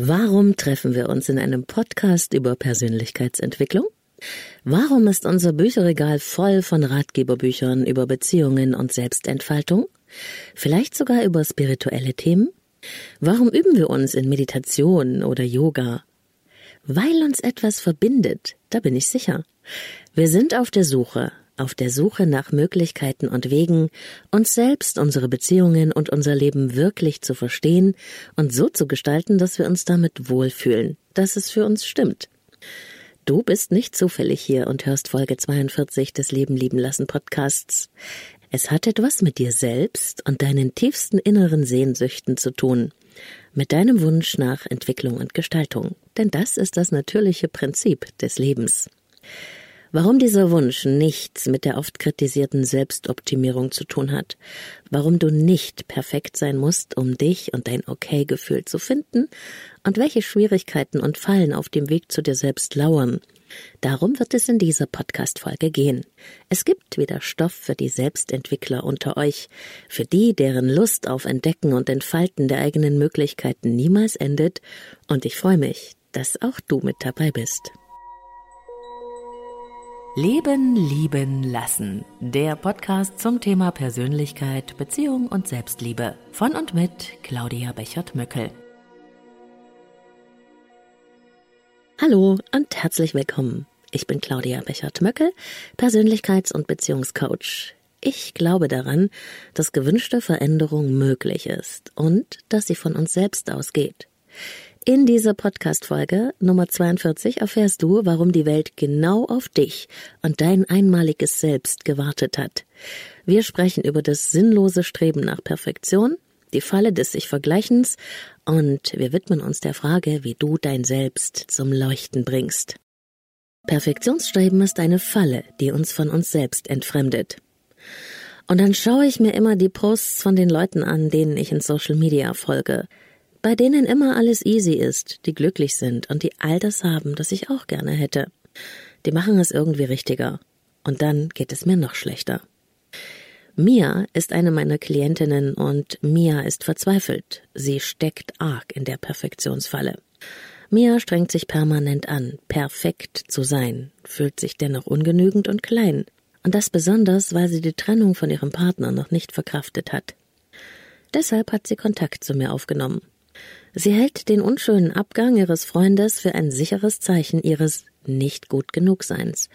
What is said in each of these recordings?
Warum treffen wir uns in einem Podcast über Persönlichkeitsentwicklung? Warum ist unser Bücherregal voll von Ratgeberbüchern über Beziehungen und Selbstentfaltung? Vielleicht sogar über spirituelle Themen? Warum üben wir uns in Meditation oder Yoga? Weil uns etwas verbindet, da bin ich sicher. Wir sind auf der Suche auf der Suche nach Möglichkeiten und Wegen, uns selbst, unsere Beziehungen und unser Leben wirklich zu verstehen und so zu gestalten, dass wir uns damit wohlfühlen, dass es für uns stimmt. Du bist nicht zufällig hier und hörst Folge 42 des Leben lieben lassen Podcasts. Es hat etwas mit dir selbst und deinen tiefsten inneren Sehnsüchten zu tun, mit deinem Wunsch nach Entwicklung und Gestaltung, denn das ist das natürliche Prinzip des Lebens. Warum dieser Wunsch nichts mit der oft kritisierten Selbstoptimierung zu tun hat, warum du nicht perfekt sein musst, um dich und dein Okay-Gefühl zu finden und welche Schwierigkeiten und Fallen auf dem Weg zu dir selbst lauern. Darum wird es in dieser Podcast-Folge gehen. Es gibt wieder Stoff für die Selbstentwickler unter euch, für die, deren Lust auf Entdecken und Entfalten der eigenen Möglichkeiten niemals endet, und ich freue mich, dass auch du mit dabei bist. Leben, Lieben, Lassen. Der Podcast zum Thema Persönlichkeit, Beziehung und Selbstliebe. Von und mit Claudia Bechert-Möckel. Hallo und herzlich willkommen. Ich bin Claudia Bechert-Möckel, Persönlichkeits- und Beziehungscoach. Ich glaube daran, dass gewünschte Veränderung möglich ist und dass sie von uns selbst ausgeht. In dieser Podcast-Folge Nummer 42 erfährst du, warum die Welt genau auf dich und dein einmaliges Selbst gewartet hat. Wir sprechen über das sinnlose Streben nach Perfektion, die Falle des sich Vergleichens und wir widmen uns der Frage, wie du dein Selbst zum Leuchten bringst. Perfektionsstreben ist eine Falle, die uns von uns selbst entfremdet. Und dann schaue ich mir immer die Posts von den Leuten an, denen ich in Social Media folge bei denen immer alles easy ist, die glücklich sind und die all das haben, das ich auch gerne hätte. Die machen es irgendwie richtiger. Und dann geht es mir noch schlechter. Mia ist eine meiner Klientinnen und Mia ist verzweifelt. Sie steckt arg in der Perfektionsfalle. Mia strengt sich permanent an, perfekt zu sein, fühlt sich dennoch ungenügend und klein. Und das besonders, weil sie die Trennung von ihrem Partner noch nicht verkraftet hat. Deshalb hat sie Kontakt zu mir aufgenommen. Sie hält den unschönen Abgang ihres Freundes für ein sicheres Zeichen ihres nicht gut genug Seins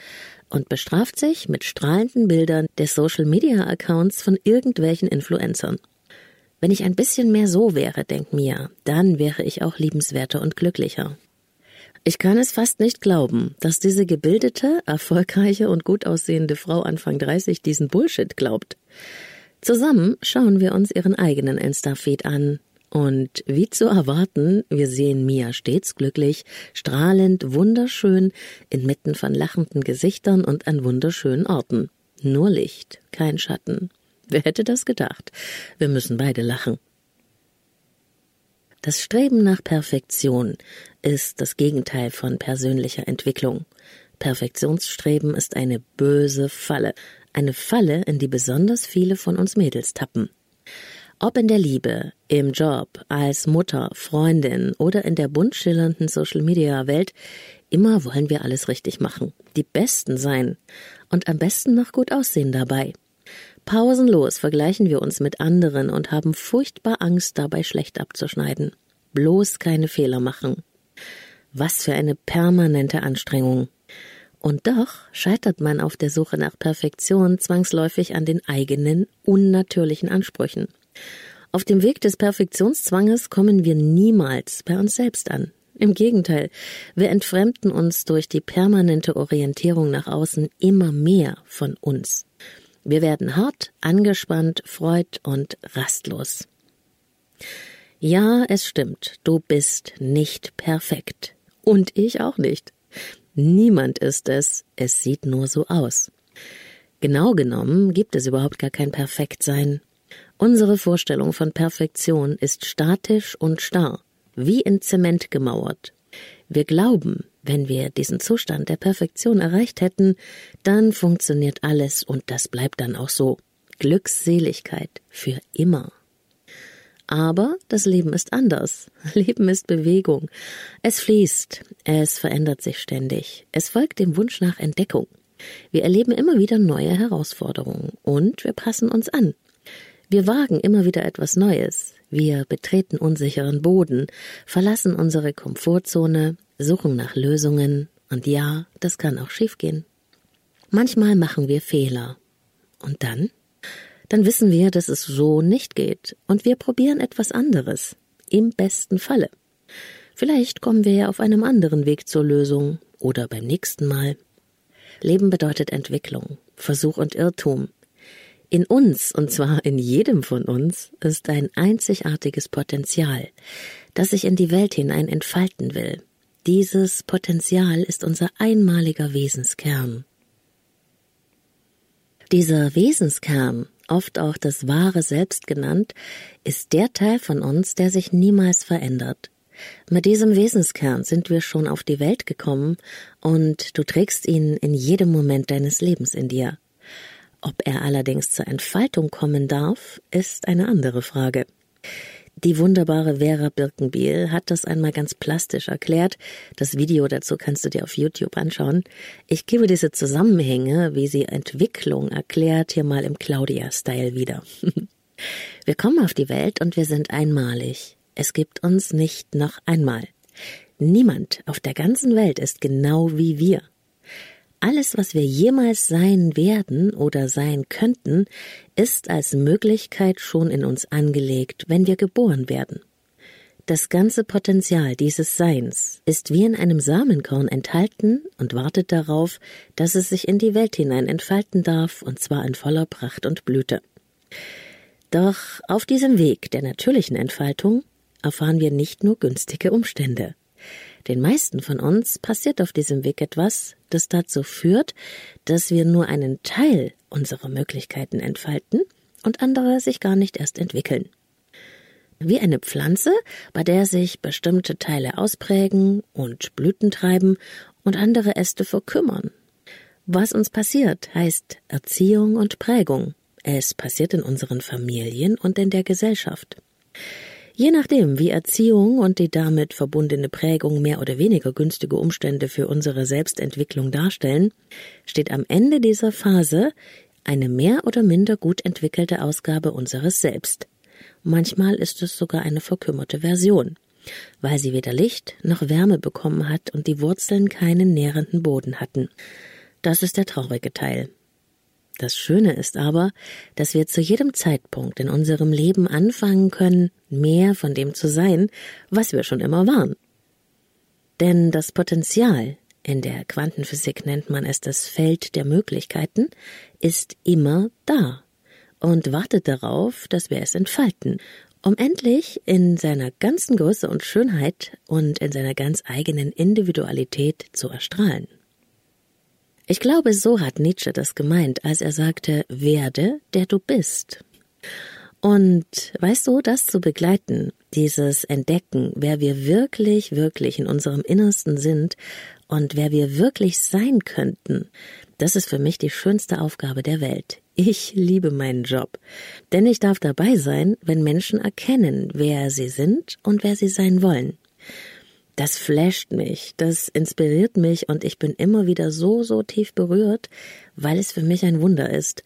und bestraft sich mit strahlenden Bildern der Social Media Accounts von irgendwelchen Influencern. Wenn ich ein bisschen mehr so wäre, denkt Mia, dann wäre ich auch liebenswerter und glücklicher. Ich kann es fast nicht glauben, dass diese gebildete, erfolgreiche und gut aussehende Frau Anfang 30 diesen Bullshit glaubt. Zusammen schauen wir uns ihren eigenen Insta-Feed an, und wie zu erwarten, wir sehen Mia stets glücklich, strahlend, wunderschön, inmitten von lachenden Gesichtern und an wunderschönen Orten. Nur Licht, kein Schatten. Wer hätte das gedacht? Wir müssen beide lachen. Das Streben nach Perfektion ist das Gegenteil von persönlicher Entwicklung. Perfektionsstreben ist eine böse Falle, eine Falle, in die besonders viele von uns Mädels tappen. Ob in der Liebe, im Job, als Mutter, Freundin oder in der bunt schillernden Social-Media-Welt, immer wollen wir alles richtig machen, die Besten sein und am besten noch gut aussehen dabei. Pausenlos vergleichen wir uns mit anderen und haben furchtbar Angst, dabei schlecht abzuschneiden. Bloß keine Fehler machen. Was für eine permanente Anstrengung. Und doch scheitert man auf der Suche nach Perfektion zwangsläufig an den eigenen, unnatürlichen Ansprüchen. Auf dem Weg des Perfektionszwanges kommen wir niemals bei uns selbst an. Im Gegenteil, wir entfremden uns durch die permanente Orientierung nach außen immer mehr von uns. Wir werden hart, angespannt, freud und rastlos. Ja, es stimmt, du bist nicht perfekt. Und ich auch nicht. Niemand ist es, es sieht nur so aus. Genau genommen gibt es überhaupt gar kein Perfektsein. Unsere Vorstellung von Perfektion ist statisch und starr, wie in Zement gemauert. Wir glauben, wenn wir diesen Zustand der Perfektion erreicht hätten, dann funktioniert alles und das bleibt dann auch so. Glückseligkeit für immer. Aber das Leben ist anders. Leben ist Bewegung. Es fließt, es verändert sich ständig. Es folgt dem Wunsch nach Entdeckung. Wir erleben immer wieder neue Herausforderungen und wir passen uns an. Wir wagen immer wieder etwas Neues. Wir betreten unsicheren Boden, verlassen unsere Komfortzone, suchen nach Lösungen und ja, das kann auch schiefgehen. Manchmal machen wir Fehler. Und dann? Dann wissen wir, dass es so nicht geht und wir probieren etwas anderes. Im besten Falle. Vielleicht kommen wir ja auf einem anderen Weg zur Lösung oder beim nächsten Mal. Leben bedeutet Entwicklung, Versuch und Irrtum. In uns, und zwar in jedem von uns, ist ein einzigartiges Potenzial, das sich in die Welt hinein entfalten will. Dieses Potenzial ist unser einmaliger Wesenskern. Dieser Wesenskern, oft auch das wahre Selbst genannt, ist der Teil von uns, der sich niemals verändert. Mit diesem Wesenskern sind wir schon auf die Welt gekommen und du trägst ihn in jedem Moment deines Lebens in dir. Ob er allerdings zur Entfaltung kommen darf, ist eine andere Frage. Die wunderbare Vera Birkenbiel hat das einmal ganz plastisch erklärt. Das Video dazu kannst du dir auf YouTube anschauen. Ich gebe diese Zusammenhänge, wie sie Entwicklung erklärt, hier mal im Claudia-Style wieder. Wir kommen auf die Welt und wir sind einmalig. Es gibt uns nicht noch einmal. Niemand auf der ganzen Welt ist genau wie wir. Alles, was wir jemals sein werden oder sein könnten, ist als Möglichkeit schon in uns angelegt, wenn wir geboren werden. Das ganze Potenzial dieses Seins ist wie in einem Samenkorn enthalten und wartet darauf, dass es sich in die Welt hinein entfalten darf, und zwar in voller Pracht und Blüte. Doch auf diesem Weg der natürlichen Entfaltung erfahren wir nicht nur günstige Umstände. Den meisten von uns passiert auf diesem Weg etwas, das dazu führt, dass wir nur einen Teil unserer Möglichkeiten entfalten und andere sich gar nicht erst entwickeln. Wie eine Pflanze, bei der sich bestimmte Teile ausprägen und Blüten treiben und andere Äste verkümmern. Was uns passiert, heißt Erziehung und Prägung. Es passiert in unseren Familien und in der Gesellschaft. Je nachdem, wie Erziehung und die damit verbundene Prägung mehr oder weniger günstige Umstände für unsere Selbstentwicklung darstellen, steht am Ende dieser Phase eine mehr oder minder gut entwickelte Ausgabe unseres Selbst. Manchmal ist es sogar eine verkümmerte Version, weil sie weder Licht noch Wärme bekommen hat und die Wurzeln keinen nährenden Boden hatten. Das ist der traurige Teil. Das Schöne ist aber, dass wir zu jedem Zeitpunkt in unserem Leben anfangen können, mehr von dem zu sein, was wir schon immer waren. Denn das Potenzial, in der Quantenphysik nennt man es das Feld der Möglichkeiten, ist immer da und wartet darauf, dass wir es entfalten, um endlich in seiner ganzen Größe und Schönheit und in seiner ganz eigenen Individualität zu erstrahlen. Ich glaube, so hat Nietzsche das gemeint, als er sagte, werde, der du bist. Und weißt du, das zu begleiten, dieses Entdecken, wer wir wirklich, wirklich in unserem Innersten sind und wer wir wirklich sein könnten, das ist für mich die schönste Aufgabe der Welt. Ich liebe meinen Job, denn ich darf dabei sein, wenn Menschen erkennen, wer sie sind und wer sie sein wollen das flasht mich, das inspiriert mich und ich bin immer wieder so, so tief berührt, weil es für mich ein Wunder ist.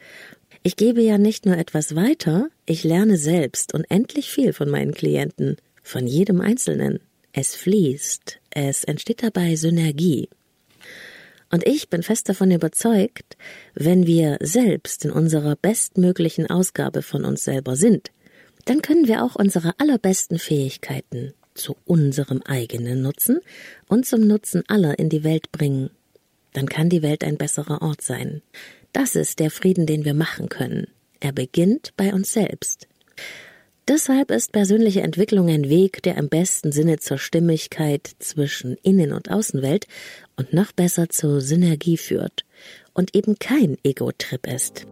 Ich gebe ja nicht nur etwas weiter, ich lerne selbst und endlich viel von meinen Klienten, von jedem Einzelnen. Es fließt, es entsteht dabei Synergie. Und ich bin fest davon überzeugt, wenn wir selbst in unserer bestmöglichen Ausgabe von uns selber sind, dann können wir auch unsere allerbesten Fähigkeiten, zu unserem eigenen Nutzen und zum Nutzen aller in die Welt bringen. Dann kann die Welt ein besserer Ort sein. Das ist der Frieden, den wir machen können. Er beginnt bei uns selbst. Deshalb ist persönliche Entwicklung ein Weg, der im besten Sinne zur Stimmigkeit zwischen Innen- und Außenwelt und noch besser zur Synergie führt und eben kein Ego-Trip ist.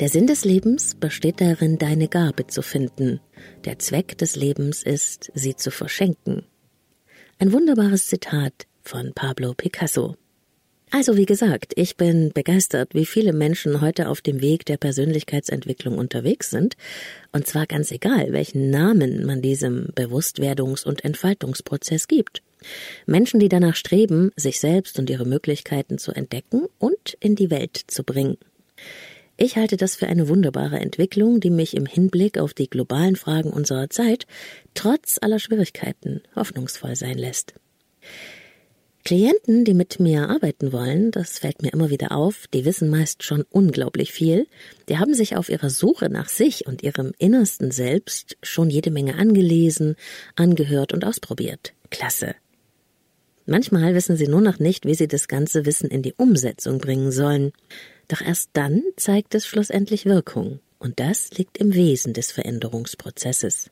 Der Sinn des Lebens besteht darin, deine Gabe zu finden. Der Zweck des Lebens ist, sie zu verschenken. Ein wunderbares Zitat von Pablo Picasso. Also wie gesagt, ich bin begeistert, wie viele Menschen heute auf dem Weg der Persönlichkeitsentwicklung unterwegs sind, und zwar ganz egal, welchen Namen man diesem Bewusstwerdungs- und Entfaltungsprozess gibt. Menschen, die danach streben, sich selbst und ihre Möglichkeiten zu entdecken und in die Welt zu bringen. Ich halte das für eine wunderbare Entwicklung, die mich im Hinblick auf die globalen Fragen unserer Zeit trotz aller Schwierigkeiten hoffnungsvoll sein lässt. Klienten, die mit mir arbeiten wollen, das fällt mir immer wieder auf, die wissen meist schon unglaublich viel, die haben sich auf ihrer Suche nach sich und ihrem innersten Selbst schon jede Menge angelesen, angehört und ausprobiert. Klasse. Manchmal wissen sie nur noch nicht, wie sie das ganze Wissen in die Umsetzung bringen sollen. Doch erst dann zeigt es schlussendlich Wirkung. Und das liegt im Wesen des Veränderungsprozesses.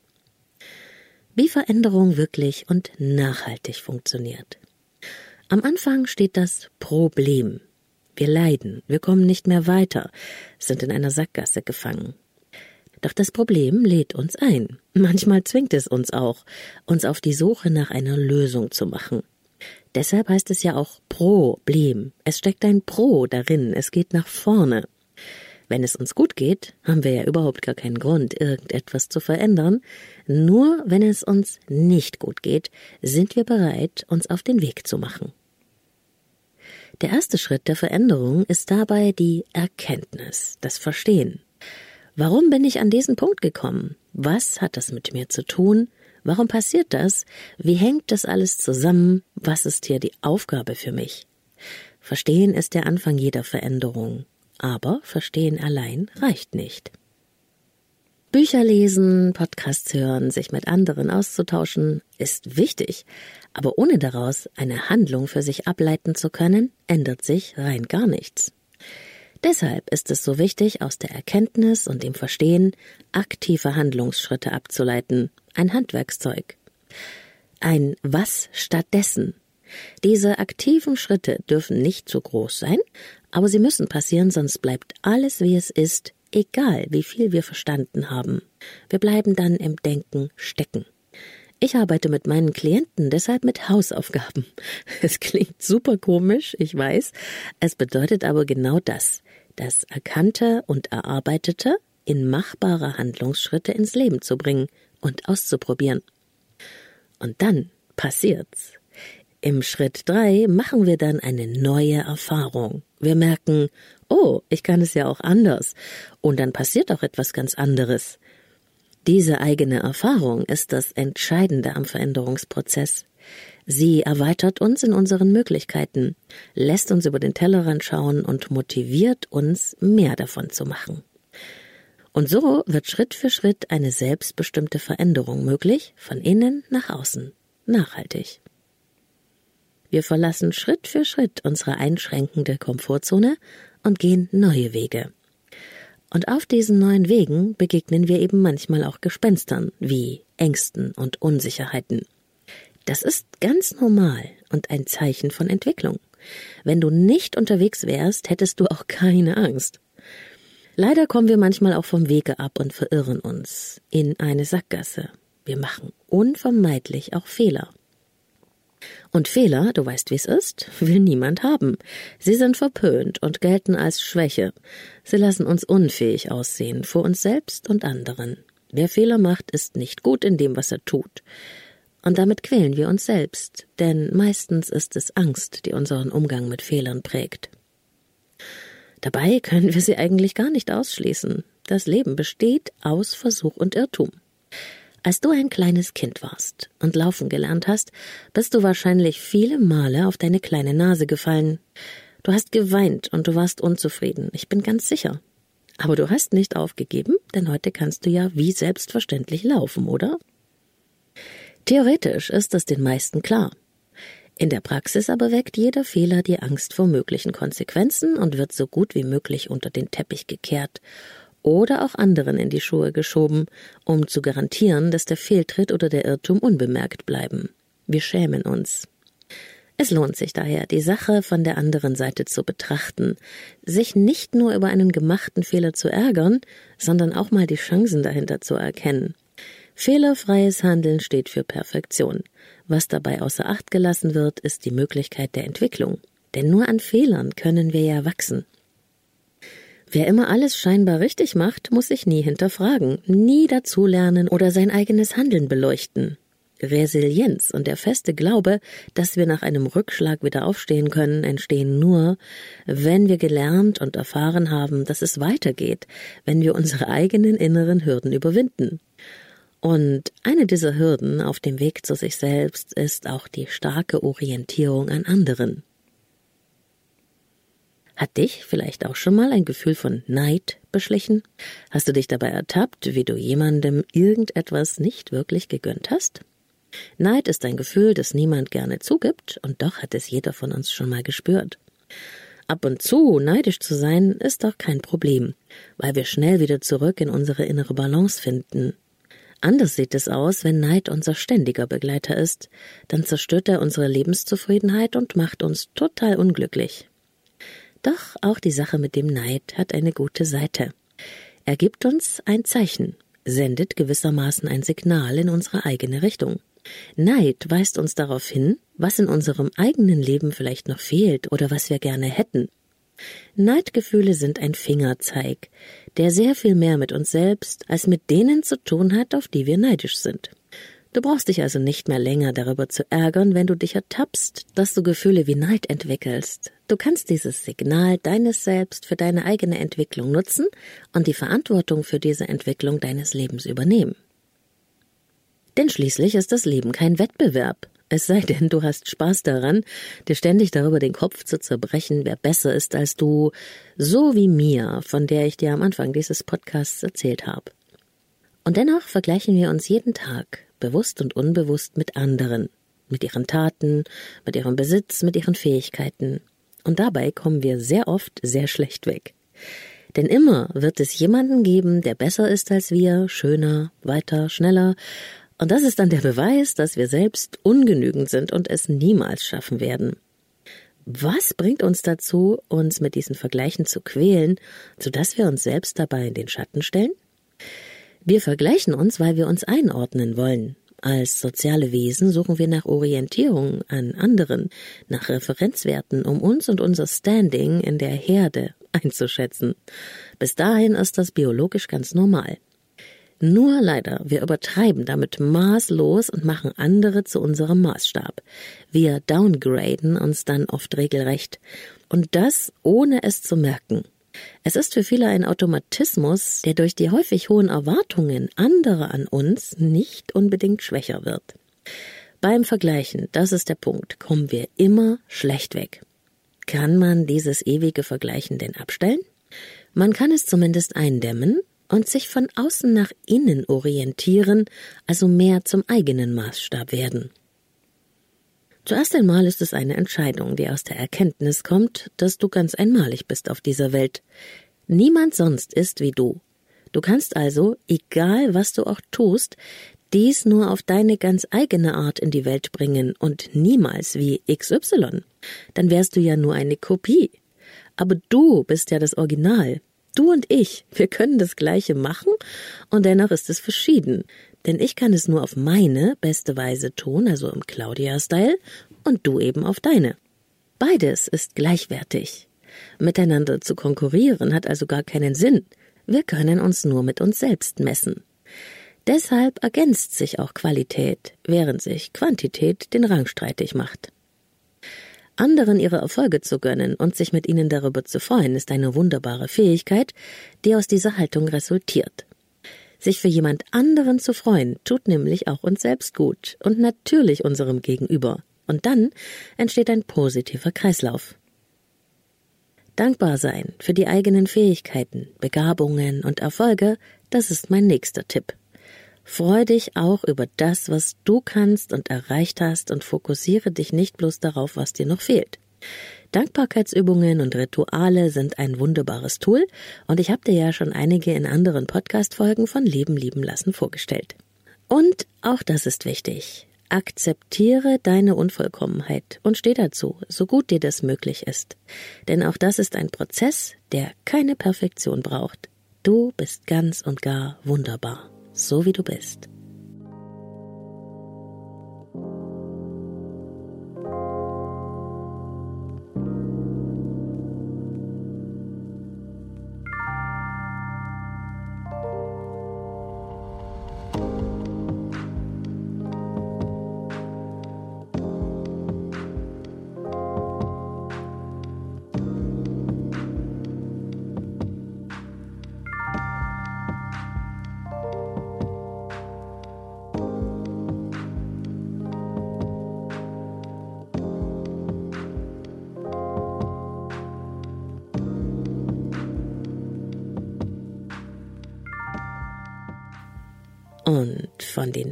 Wie Veränderung wirklich und nachhaltig funktioniert. Am Anfang steht das Problem. Wir leiden, wir kommen nicht mehr weiter, sind in einer Sackgasse gefangen. Doch das Problem lädt uns ein. Manchmal zwingt es uns auch, uns auf die Suche nach einer Lösung zu machen. Deshalb heißt es ja auch Problem. Es steckt ein Pro darin, es geht nach vorne. Wenn es uns gut geht, haben wir ja überhaupt gar keinen Grund, irgendetwas zu verändern. Nur wenn es uns nicht gut geht, sind wir bereit, uns auf den Weg zu machen. Der erste Schritt der Veränderung ist dabei die Erkenntnis, das Verstehen. Warum bin ich an diesen Punkt gekommen? Was hat das mit mir zu tun? Warum passiert das? Wie hängt das alles zusammen? Was ist hier die Aufgabe für mich? Verstehen ist der Anfang jeder Veränderung. Aber Verstehen allein reicht nicht. Bücher lesen, Podcasts hören, sich mit anderen auszutauschen, ist wichtig, aber ohne daraus eine Handlung für sich ableiten zu können, ändert sich rein gar nichts. Deshalb ist es so wichtig, aus der Erkenntnis und dem Verstehen aktive Handlungsschritte abzuleiten, ein Handwerkszeug. Ein Was stattdessen. Diese aktiven Schritte dürfen nicht zu groß sein, aber sie müssen passieren, sonst bleibt alles wie es ist, egal wie viel wir verstanden haben. Wir bleiben dann im Denken stecken. Ich arbeite mit meinen Klienten deshalb mit Hausaufgaben. Es klingt super komisch, ich weiß. Es bedeutet aber genau das. Das Erkannte und Erarbeitete in machbare Handlungsschritte ins Leben zu bringen und auszuprobieren. Und dann passiert's. Im Schritt drei machen wir dann eine neue Erfahrung. Wir merken, oh, ich kann es ja auch anders. Und dann passiert auch etwas ganz anderes. Diese eigene Erfahrung ist das Entscheidende am Veränderungsprozess. Sie erweitert uns in unseren Möglichkeiten, lässt uns über den Tellerrand schauen und motiviert uns, mehr davon zu machen. Und so wird Schritt für Schritt eine selbstbestimmte Veränderung möglich, von innen nach außen, nachhaltig. Wir verlassen Schritt für Schritt unsere einschränkende Komfortzone und gehen neue Wege. Und auf diesen neuen Wegen begegnen wir eben manchmal auch Gespenstern wie Ängsten und Unsicherheiten. Das ist ganz normal und ein Zeichen von Entwicklung. Wenn du nicht unterwegs wärst, hättest du auch keine Angst. Leider kommen wir manchmal auch vom Wege ab und verirren uns in eine Sackgasse. Wir machen unvermeidlich auch Fehler. Und Fehler, du weißt, wie es ist, will niemand haben. Sie sind verpönt und gelten als Schwäche. Sie lassen uns unfähig aussehen vor uns selbst und anderen. Wer Fehler macht, ist nicht gut in dem, was er tut. Und damit quälen wir uns selbst, denn meistens ist es Angst, die unseren Umgang mit Fehlern prägt. Dabei können wir sie eigentlich gar nicht ausschließen. Das Leben besteht aus Versuch und Irrtum. Als du ein kleines Kind warst und laufen gelernt hast, bist du wahrscheinlich viele Male auf deine kleine Nase gefallen. Du hast geweint und du warst unzufrieden, ich bin ganz sicher. Aber du hast nicht aufgegeben, denn heute kannst du ja wie selbstverständlich laufen, oder? Theoretisch ist das den meisten klar. In der Praxis aber weckt jeder Fehler die Angst vor möglichen Konsequenzen und wird so gut wie möglich unter den Teppich gekehrt oder auch anderen in die Schuhe geschoben, um zu garantieren, dass der Fehltritt oder der Irrtum unbemerkt bleiben. Wir schämen uns. Es lohnt sich daher, die Sache von der anderen Seite zu betrachten, sich nicht nur über einen gemachten Fehler zu ärgern, sondern auch mal die Chancen dahinter zu erkennen. Fehlerfreies Handeln steht für Perfektion. Was dabei außer Acht gelassen wird, ist die Möglichkeit der Entwicklung. Denn nur an Fehlern können wir ja wachsen. Wer immer alles scheinbar richtig macht, muss sich nie hinterfragen, nie dazulernen oder sein eigenes Handeln beleuchten. Resilienz und der feste Glaube, dass wir nach einem Rückschlag wieder aufstehen können, entstehen nur, wenn wir gelernt und erfahren haben, dass es weitergeht, wenn wir unsere eigenen inneren Hürden überwinden. Und eine dieser Hürden auf dem Weg zu sich selbst ist auch die starke Orientierung an anderen. Hat dich vielleicht auch schon mal ein Gefühl von Neid beschlichen? Hast du dich dabei ertappt, wie du jemandem irgendetwas nicht wirklich gegönnt hast? Neid ist ein Gefühl, das niemand gerne zugibt, und doch hat es jeder von uns schon mal gespürt. Ab und zu neidisch zu sein, ist auch kein Problem, weil wir schnell wieder zurück in unsere innere Balance finden. Anders sieht es aus, wenn Neid unser ständiger Begleiter ist, dann zerstört er unsere Lebenszufriedenheit und macht uns total unglücklich. Doch auch die Sache mit dem Neid hat eine gute Seite. Er gibt uns ein Zeichen, sendet gewissermaßen ein Signal in unsere eigene Richtung. Neid weist uns darauf hin, was in unserem eigenen Leben vielleicht noch fehlt oder was wir gerne hätten. Neidgefühle sind ein Fingerzeig, der sehr viel mehr mit uns selbst als mit denen zu tun hat, auf die wir neidisch sind. Du brauchst dich also nicht mehr länger darüber zu ärgern, wenn du dich ertappst, dass du Gefühle wie Neid entwickelst. Du kannst dieses Signal deines Selbst für deine eigene Entwicklung nutzen und die Verantwortung für diese Entwicklung deines Lebens übernehmen. Denn schließlich ist das Leben kein Wettbewerb. Es sei denn, du hast Spaß daran, dir ständig darüber den Kopf zu zerbrechen, wer besser ist als du, so wie mir, von der ich dir am Anfang dieses Podcasts erzählt habe. Und dennoch vergleichen wir uns jeden Tag, bewusst und unbewusst, mit anderen, mit ihren Taten, mit ihrem Besitz, mit ihren Fähigkeiten. Und dabei kommen wir sehr oft sehr schlecht weg. Denn immer wird es jemanden geben, der besser ist als wir, schöner, weiter, schneller, und das ist dann der Beweis, dass wir selbst ungenügend sind und es niemals schaffen werden. Was bringt uns dazu, uns mit diesen Vergleichen zu quälen, sodass wir uns selbst dabei in den Schatten stellen? Wir vergleichen uns, weil wir uns einordnen wollen. Als soziale Wesen suchen wir nach Orientierung an anderen, nach Referenzwerten, um uns und unser Standing in der Herde einzuschätzen. Bis dahin ist das biologisch ganz normal. Nur leider, wir übertreiben damit maßlos und machen andere zu unserem Maßstab. Wir downgraden uns dann oft regelrecht. Und das ohne es zu merken. Es ist für viele ein Automatismus, der durch die häufig hohen Erwartungen anderer an uns nicht unbedingt schwächer wird. Beim Vergleichen, das ist der Punkt, kommen wir immer schlecht weg. Kann man dieses ewige Vergleichen denn abstellen? Man kann es zumindest eindämmen, und sich von außen nach innen orientieren, also mehr zum eigenen Maßstab werden. Zuerst einmal ist es eine Entscheidung, die aus der Erkenntnis kommt, dass du ganz einmalig bist auf dieser Welt. Niemand sonst ist wie du. Du kannst also, egal was du auch tust, dies nur auf deine ganz eigene Art in die Welt bringen und niemals wie XY. Dann wärst du ja nur eine Kopie. Aber du bist ja das Original. Du und ich, wir können das Gleiche machen und dennoch ist es verschieden. Denn ich kann es nur auf meine beste Weise tun, also im Claudia-Style, und du eben auf deine. Beides ist gleichwertig. Miteinander zu konkurrieren hat also gar keinen Sinn. Wir können uns nur mit uns selbst messen. Deshalb ergänzt sich auch Qualität, während sich Quantität den Rang streitig macht. Anderen ihre Erfolge zu gönnen und sich mit ihnen darüber zu freuen, ist eine wunderbare Fähigkeit, die aus dieser Haltung resultiert. Sich für jemand anderen zu freuen, tut nämlich auch uns selbst gut und natürlich unserem Gegenüber. Und dann entsteht ein positiver Kreislauf. Dankbar sein für die eigenen Fähigkeiten, Begabungen und Erfolge, das ist mein nächster Tipp. Freu dich auch über das, was du kannst und erreicht hast und fokussiere dich nicht bloß darauf, was dir noch fehlt. Dankbarkeitsübungen und Rituale sind ein wunderbares Tool und ich habe dir ja schon einige in anderen Podcast-Folgen von Leben lieben lassen vorgestellt. Und auch das ist wichtig. Akzeptiere deine Unvollkommenheit und steh dazu, so gut dir das möglich ist. Denn auch das ist ein Prozess, der keine Perfektion braucht. Du bist ganz und gar wunderbar, so wie du bist.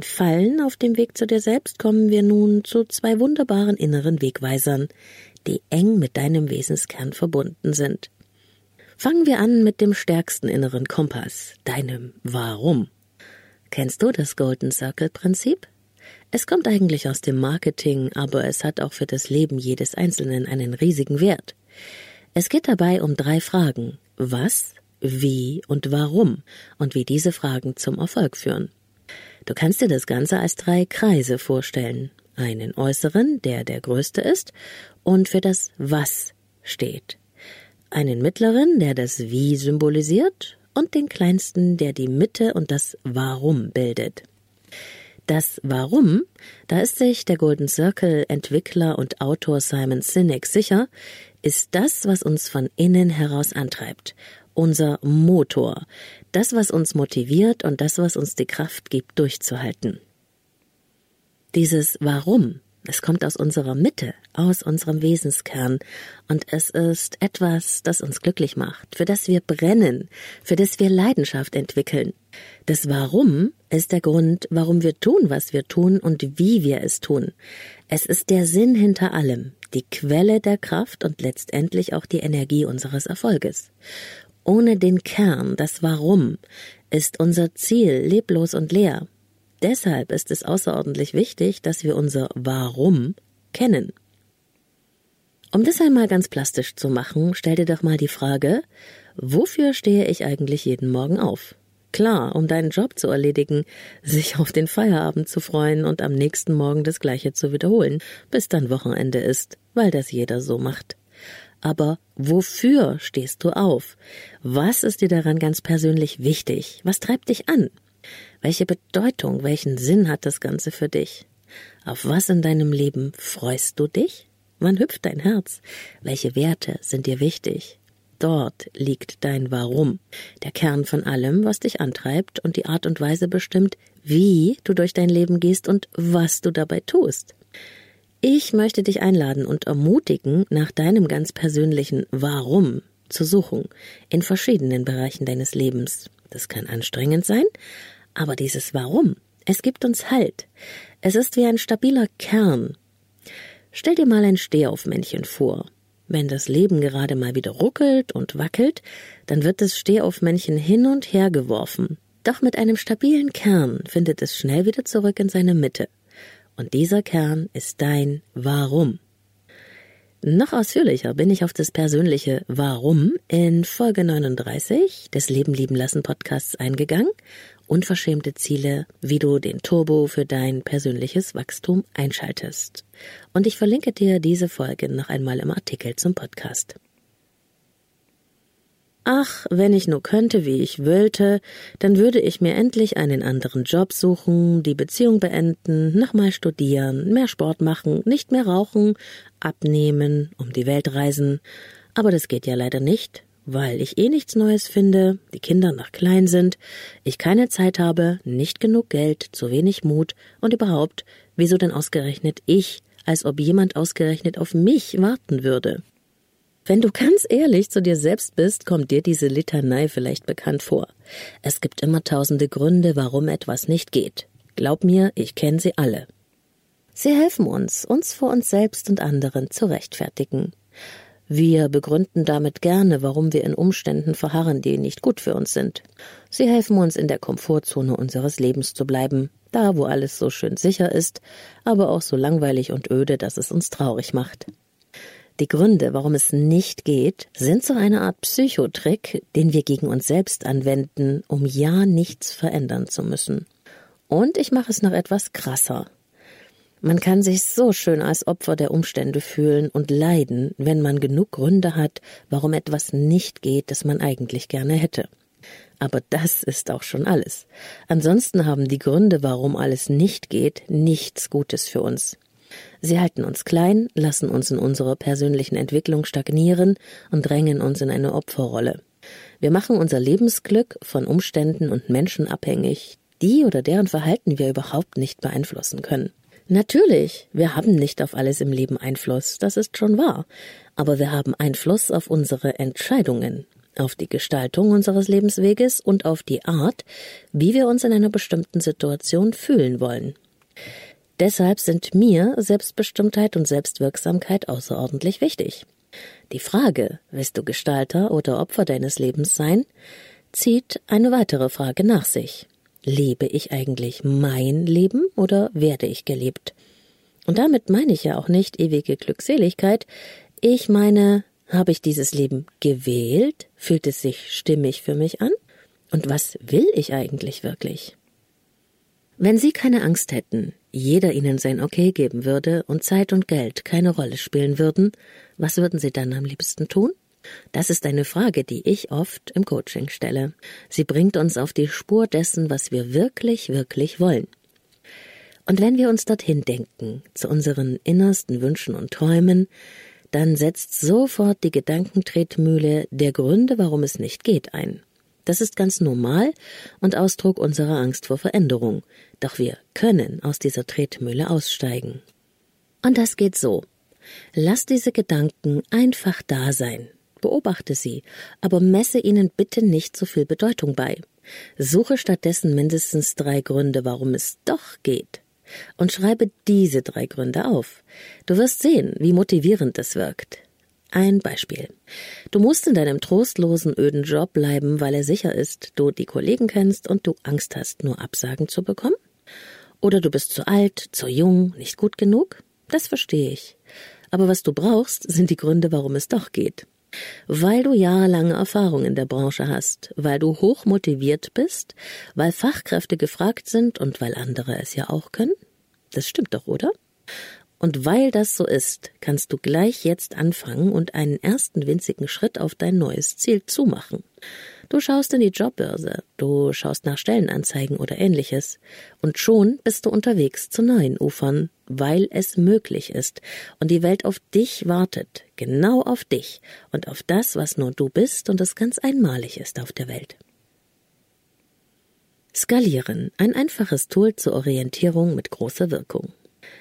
Fallen auf dem Weg zu dir selbst kommen wir nun zu zwei wunderbaren inneren Wegweisern, die eng mit deinem Wesenskern verbunden sind. Fangen wir an mit dem stärksten inneren Kompass, deinem Warum. Kennst du das Golden Circle Prinzip? Es kommt eigentlich aus dem Marketing, aber es hat auch für das Leben jedes Einzelnen einen riesigen Wert. Es geht dabei um drei Fragen. Was, wie und warum und wie diese Fragen zum Erfolg führen. Du kannst dir das Ganze als drei Kreise vorstellen. Einen äußeren, der der größte ist und für das Was steht. Einen mittleren, der das Wie symbolisiert und den kleinsten, der die Mitte und das Warum bildet. Das Warum, da ist sich der Golden Circle Entwickler und Autor Simon Sinek sicher, ist das, was uns von innen heraus antreibt unser Motor, das, was uns motiviert und das, was uns die Kraft gibt, durchzuhalten. Dieses Warum, es kommt aus unserer Mitte, aus unserem Wesenskern, und es ist etwas, das uns glücklich macht, für das wir brennen, für das wir Leidenschaft entwickeln. Das Warum ist der Grund, warum wir tun, was wir tun und wie wir es tun. Es ist der Sinn hinter allem, die Quelle der Kraft und letztendlich auch die Energie unseres Erfolges. Ohne den Kern, das Warum, ist unser Ziel leblos und leer. Deshalb ist es außerordentlich wichtig, dass wir unser Warum kennen. Um das einmal ganz plastisch zu machen, stell dir doch mal die Frage, wofür stehe ich eigentlich jeden Morgen auf? Klar, um deinen Job zu erledigen, sich auf den Feierabend zu freuen und am nächsten Morgen das Gleiche zu wiederholen, bis dann Wochenende ist, weil das jeder so macht. Aber wofür stehst du auf? Was ist dir daran ganz persönlich wichtig? Was treibt dich an? Welche Bedeutung, welchen Sinn hat das Ganze für dich? Auf was in deinem Leben freust du dich? Wann hüpft dein Herz? Welche Werte sind dir wichtig? Dort liegt dein Warum, der Kern von allem, was dich antreibt und die Art und Weise bestimmt, wie du durch dein Leben gehst und was du dabei tust. Ich möchte dich einladen und ermutigen, nach deinem ganz persönlichen Warum zu suchen in verschiedenen Bereichen deines Lebens. Das kann anstrengend sein, aber dieses Warum, es gibt uns Halt. Es ist wie ein stabiler Kern. Stell dir mal ein Stehaufmännchen vor. Wenn das Leben gerade mal wieder ruckelt und wackelt, dann wird das Stehaufmännchen hin und her geworfen. Doch mit einem stabilen Kern findet es schnell wieder zurück in seine Mitte. Und dieser Kern ist dein Warum. Noch ausführlicher bin ich auf das persönliche Warum in Folge 39 des Leben lieben lassen Podcasts eingegangen. Unverschämte Ziele, wie du den Turbo für dein persönliches Wachstum einschaltest. Und ich verlinke dir diese Folge noch einmal im Artikel zum Podcast. Ach, wenn ich nur könnte, wie ich wollte, dann würde ich mir endlich einen anderen Job suchen, die Beziehung beenden, nochmal studieren, mehr Sport machen, nicht mehr rauchen, abnehmen, um die Welt reisen. Aber das geht ja leider nicht, weil ich eh nichts Neues finde, die Kinder noch klein sind, ich keine Zeit habe, nicht genug Geld, zu wenig Mut und überhaupt, wieso denn ausgerechnet ich, als ob jemand ausgerechnet auf mich warten würde. Wenn du ganz ehrlich zu dir selbst bist, kommt dir diese Litanei vielleicht bekannt vor. Es gibt immer tausende Gründe, warum etwas nicht geht. Glaub mir, ich kenne sie alle. Sie helfen uns, uns vor uns selbst und anderen zu rechtfertigen. Wir begründen damit gerne, warum wir in Umständen verharren, die nicht gut für uns sind. Sie helfen uns, in der Komfortzone unseres Lebens zu bleiben, Da, wo alles so schön sicher ist, aber auch so langweilig und öde, dass es uns traurig macht. Die Gründe, warum es nicht geht, sind so eine Art Psychotrick, den wir gegen uns selbst anwenden, um ja nichts verändern zu müssen. Und ich mache es noch etwas krasser. Man kann sich so schön als Opfer der Umstände fühlen und leiden, wenn man genug Gründe hat, warum etwas nicht geht, das man eigentlich gerne hätte. Aber das ist auch schon alles. Ansonsten haben die Gründe, warum alles nicht geht, nichts Gutes für uns. Sie halten uns klein, lassen uns in unserer persönlichen Entwicklung stagnieren und drängen uns in eine Opferrolle. Wir machen unser Lebensglück von Umständen und Menschen abhängig, die oder deren Verhalten wir überhaupt nicht beeinflussen können. Natürlich, wir haben nicht auf alles im Leben Einfluss, das ist schon wahr, aber wir haben Einfluss auf unsere Entscheidungen, auf die Gestaltung unseres Lebensweges und auf die Art, wie wir uns in einer bestimmten Situation fühlen wollen. Deshalb sind mir Selbstbestimmtheit und Selbstwirksamkeit außerordentlich wichtig. Die Frage, willst du Gestalter oder Opfer deines Lebens sein, zieht eine weitere Frage nach sich. Lebe ich eigentlich mein Leben oder werde ich gelebt? Und damit meine ich ja auch nicht ewige Glückseligkeit. Ich meine, habe ich dieses Leben gewählt? Fühlt es sich stimmig für mich an? Und was will ich eigentlich wirklich? Wenn Sie keine Angst hätten, jeder Ihnen sein Okay geben würde und Zeit und Geld keine Rolle spielen würden, was würden Sie dann am liebsten tun? Das ist eine Frage, die ich oft im Coaching stelle. Sie bringt uns auf die Spur dessen, was wir wirklich, wirklich wollen. Und wenn wir uns dorthin denken, zu unseren innersten Wünschen und Träumen, dann setzt sofort die Gedankentretmühle der Gründe, warum es nicht geht, ein. Das ist ganz normal und Ausdruck unserer Angst vor Veränderung. Doch wir können aus dieser Tretmühle aussteigen. Und das geht so. Lass diese Gedanken einfach da sein beobachte sie, aber messe ihnen bitte nicht so viel Bedeutung bei. Suche stattdessen mindestens drei Gründe, warum es doch geht. Und schreibe diese drei Gründe auf. Du wirst sehen, wie motivierend das wirkt. Ein Beispiel. Du musst in deinem trostlosen, öden Job bleiben, weil er sicher ist, du die Kollegen kennst und du Angst hast, nur Absagen zu bekommen? Oder du bist zu alt, zu jung, nicht gut genug? Das verstehe ich. Aber was du brauchst, sind die Gründe, warum es doch geht weil du jahrelange Erfahrung in der Branche hast, weil du hoch motiviert bist, weil Fachkräfte gefragt sind und weil andere es ja auch können? Das stimmt doch, oder? Und weil das so ist, kannst du gleich jetzt anfangen und einen ersten winzigen Schritt auf dein neues Ziel zumachen. Du schaust in die Jobbörse, du schaust nach Stellenanzeigen oder ähnliches, und schon bist du unterwegs zu neuen Ufern, weil es möglich ist und die Welt auf dich wartet, genau auf dich und auf das, was nur du bist und es ganz einmalig ist auf der Welt. Skalieren, ein einfaches Tool zur Orientierung mit großer Wirkung.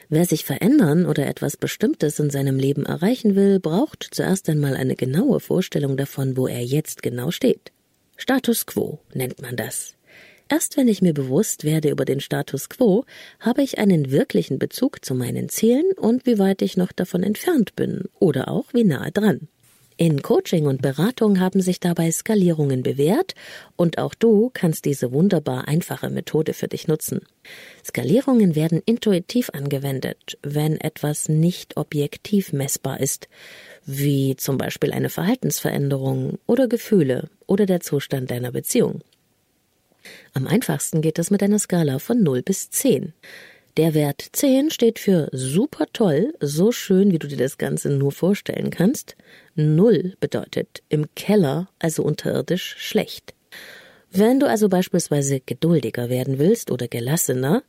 Wer sich verändern oder etwas Bestimmtes in seinem Leben erreichen will, braucht zuerst einmal eine genaue Vorstellung davon, wo er jetzt genau steht. Status quo nennt man das. Erst wenn ich mir bewusst werde über den Status quo, habe ich einen wirklichen Bezug zu meinen Zielen und wie weit ich noch davon entfernt bin oder auch wie nahe dran. In Coaching und Beratung haben sich dabei Skalierungen bewährt und auch du kannst diese wunderbar einfache Methode für dich nutzen. Skalierungen werden intuitiv angewendet, wenn etwas nicht objektiv messbar ist, wie zum Beispiel eine Verhaltensveränderung oder Gefühle oder der Zustand deiner Beziehung. Am einfachsten geht das mit einer Skala von 0 bis 10. Der Wert 10 steht für super toll, so schön, wie du dir das Ganze nur vorstellen kannst. 0 bedeutet im Keller, also unterirdisch, schlecht. Wenn du also beispielsweise geduldiger werden willst oder gelassener,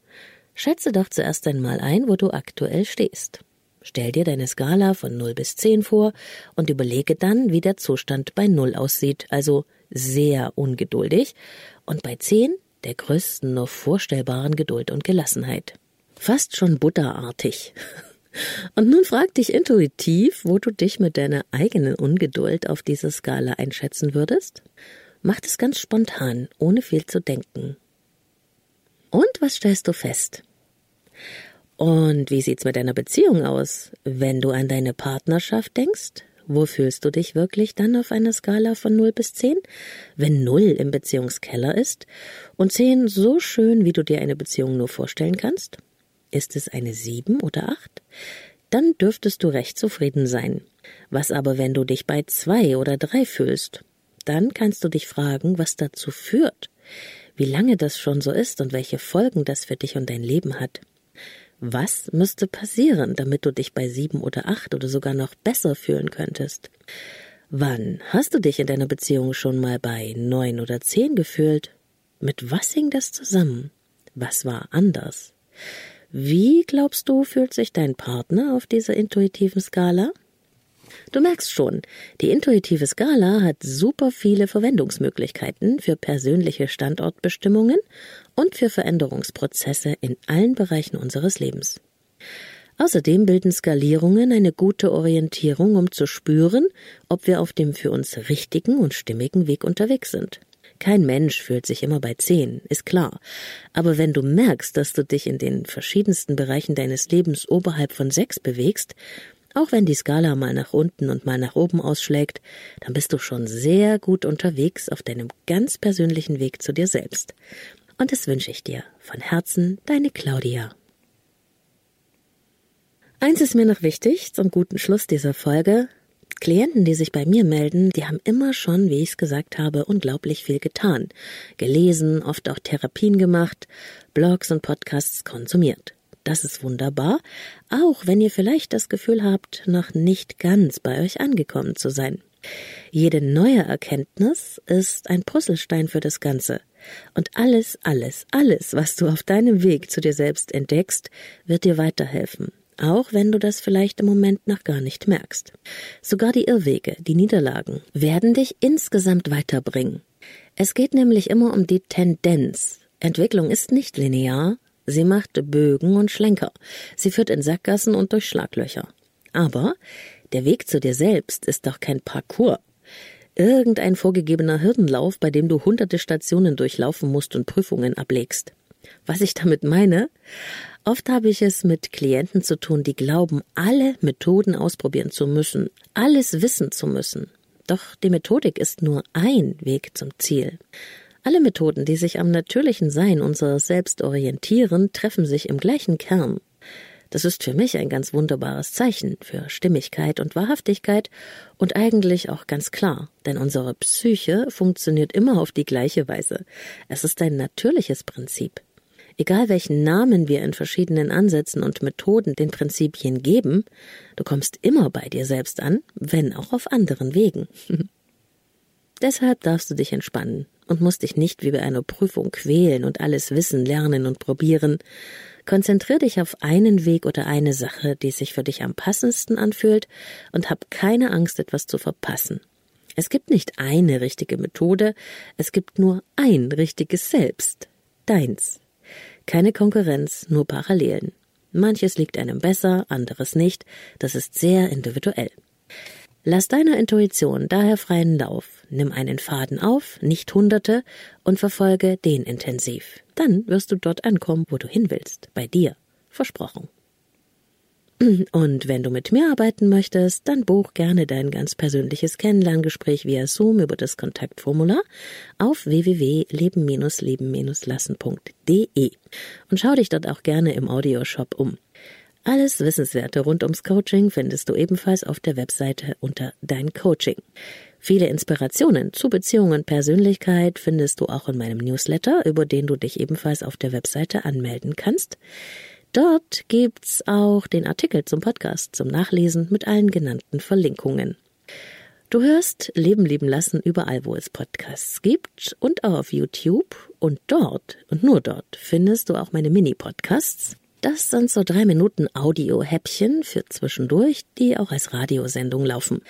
schätze doch zuerst einmal ein, wo du aktuell stehst. Stell dir deine Skala von 0 bis 10 vor und überlege dann, wie der Zustand bei 0 aussieht, also sehr ungeduldig, und bei 10 der größten noch vorstellbaren Geduld und Gelassenheit fast schon butterartig. Und nun frag dich intuitiv, wo du dich mit deiner eigenen Ungeduld auf dieser Skala einschätzen würdest. Mach es ganz spontan, ohne viel zu denken. Und was stellst du fest? Und wie sieht's mit deiner Beziehung aus, wenn du an deine Partnerschaft denkst? wo fühlst du dich wirklich dann auf einer Skala von 0 bis 10? Wenn 0 im Beziehungskeller ist und 10 so schön, wie du dir eine Beziehung nur vorstellen kannst? Ist es eine 7 oder 8? Dann dürftest du recht zufrieden sein. Was aber, wenn du dich bei 2 oder 3 fühlst? Dann kannst du dich fragen, was dazu führt, wie lange das schon so ist und welche Folgen das für dich und dein Leben hat. Was müsste passieren, damit du dich bei sieben oder acht oder sogar noch besser fühlen könntest? Wann hast du dich in deiner Beziehung schon mal bei neun oder zehn gefühlt? Mit was hing das zusammen? Was war anders? Wie glaubst du, fühlt sich dein Partner auf dieser intuitiven Skala? Du merkst schon, die intuitive Skala hat super viele Verwendungsmöglichkeiten für persönliche Standortbestimmungen und für Veränderungsprozesse in allen Bereichen unseres Lebens. Außerdem bilden Skalierungen eine gute Orientierung, um zu spüren, ob wir auf dem für uns richtigen und stimmigen Weg unterwegs sind. Kein Mensch fühlt sich immer bei zehn, ist klar. Aber wenn du merkst, dass du dich in den verschiedensten Bereichen deines Lebens oberhalb von sechs bewegst, auch wenn die Skala mal nach unten und mal nach oben ausschlägt, dann bist du schon sehr gut unterwegs auf deinem ganz persönlichen Weg zu dir selbst. Und das wünsche ich dir von Herzen, deine Claudia. Eins ist mir noch wichtig zum guten Schluss dieser Folge. Klienten, die sich bei mir melden, die haben immer schon, wie ich es gesagt habe, unglaublich viel getan. Gelesen, oft auch Therapien gemacht, Blogs und Podcasts konsumiert. Das ist wunderbar, auch wenn ihr vielleicht das Gefühl habt, noch nicht ganz bei euch angekommen zu sein. Jede neue Erkenntnis ist ein Puzzlestein für das Ganze. Und alles, alles, alles, was du auf deinem Weg zu dir selbst entdeckst, wird dir weiterhelfen. Auch wenn du das vielleicht im Moment noch gar nicht merkst. Sogar die Irrwege, die Niederlagen, werden dich insgesamt weiterbringen. Es geht nämlich immer um die Tendenz. Entwicklung ist nicht linear, Sie macht Bögen und Schlenker. Sie führt in Sackgassen und durch Schlaglöcher. Aber der Weg zu dir selbst ist doch kein Parcours. Irgendein vorgegebener Hürdenlauf, bei dem du hunderte Stationen durchlaufen musst und Prüfungen ablegst. Was ich damit meine? Oft habe ich es mit Klienten zu tun, die glauben, alle Methoden ausprobieren zu müssen, alles wissen zu müssen. Doch die Methodik ist nur ein Weg zum Ziel. Alle Methoden, die sich am natürlichen Sein unseres Selbst orientieren, treffen sich im gleichen Kern. Das ist für mich ein ganz wunderbares Zeichen für Stimmigkeit und Wahrhaftigkeit und eigentlich auch ganz klar, denn unsere Psyche funktioniert immer auf die gleiche Weise. Es ist ein natürliches Prinzip. Egal welchen Namen wir in verschiedenen Ansätzen und Methoden den Prinzipien geben, du kommst immer bei dir selbst an, wenn auch auf anderen Wegen. Deshalb darfst du dich entspannen und musst dich nicht wie bei einer Prüfung quälen und alles wissen, lernen und probieren. Konzentrier dich auf einen Weg oder eine Sache, die sich für dich am passendsten anfühlt und hab keine Angst, etwas zu verpassen. Es gibt nicht eine richtige Methode, es gibt nur ein richtiges Selbst. Deins. Keine Konkurrenz, nur Parallelen. Manches liegt einem besser, anderes nicht, das ist sehr individuell. Lass deiner Intuition daher freien Lauf, nimm einen Faden auf, nicht Hunderte, und verfolge den intensiv. Dann wirst du dort ankommen, wo du hin willst, bei dir. Versprochen. Und wenn du mit mir arbeiten möchtest, dann buch gerne dein ganz persönliches Kennenlerngespräch via Zoom über das Kontaktformular auf www.leben-leben-lassen.de und schau dich dort auch gerne im Audioshop um. Alles Wissenswerte rund ums Coaching findest du ebenfalls auf der Webseite unter Dein Coaching. Viele Inspirationen zu Beziehungen und Persönlichkeit findest du auch in meinem Newsletter, über den du dich ebenfalls auf der Webseite anmelden kannst. Dort gibt's auch den Artikel zum Podcast zum Nachlesen mit allen genannten Verlinkungen. Du hörst Leben lieben lassen überall, wo es Podcasts gibt und auch auf YouTube und dort und nur dort findest du auch meine Mini-Podcasts das sind so drei Minuten Audio-Häppchen für zwischendurch, die auch als Radiosendung laufen.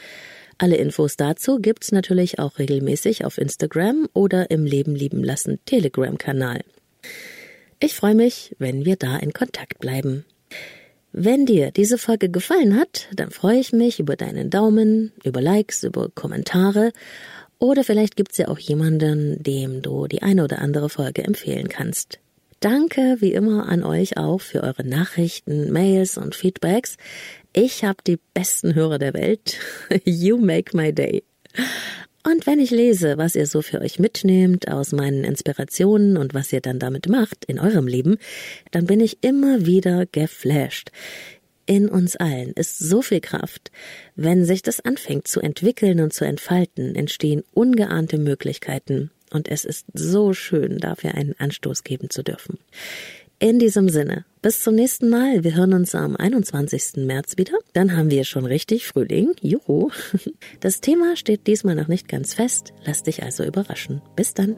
Alle Infos dazu gibt's natürlich auch regelmäßig auf Instagram oder im Leben lieben lassen Telegram-Kanal. Ich freue mich, wenn wir da in Kontakt bleiben. Wenn dir diese Folge gefallen hat, dann freue ich mich über deinen Daumen, über Likes, über Kommentare oder vielleicht gibt's ja auch jemanden, dem du die eine oder andere Folge empfehlen kannst. Danke wie immer an euch auch für eure Nachrichten, Mails und Feedbacks. Ich habe die besten Hörer der Welt. You make my day. Und wenn ich lese, was ihr so für euch mitnehmt aus meinen Inspirationen und was ihr dann damit macht in eurem Leben, dann bin ich immer wieder geflasht. In uns allen ist so viel Kraft. Wenn sich das anfängt zu entwickeln und zu entfalten, entstehen ungeahnte Möglichkeiten. Und es ist so schön, dafür einen Anstoß geben zu dürfen. In diesem Sinne, bis zum nächsten Mal. Wir hören uns am 21. März wieder. Dann haben wir schon richtig Frühling. Juhu. Das Thema steht diesmal noch nicht ganz fest. Lass dich also überraschen. Bis dann.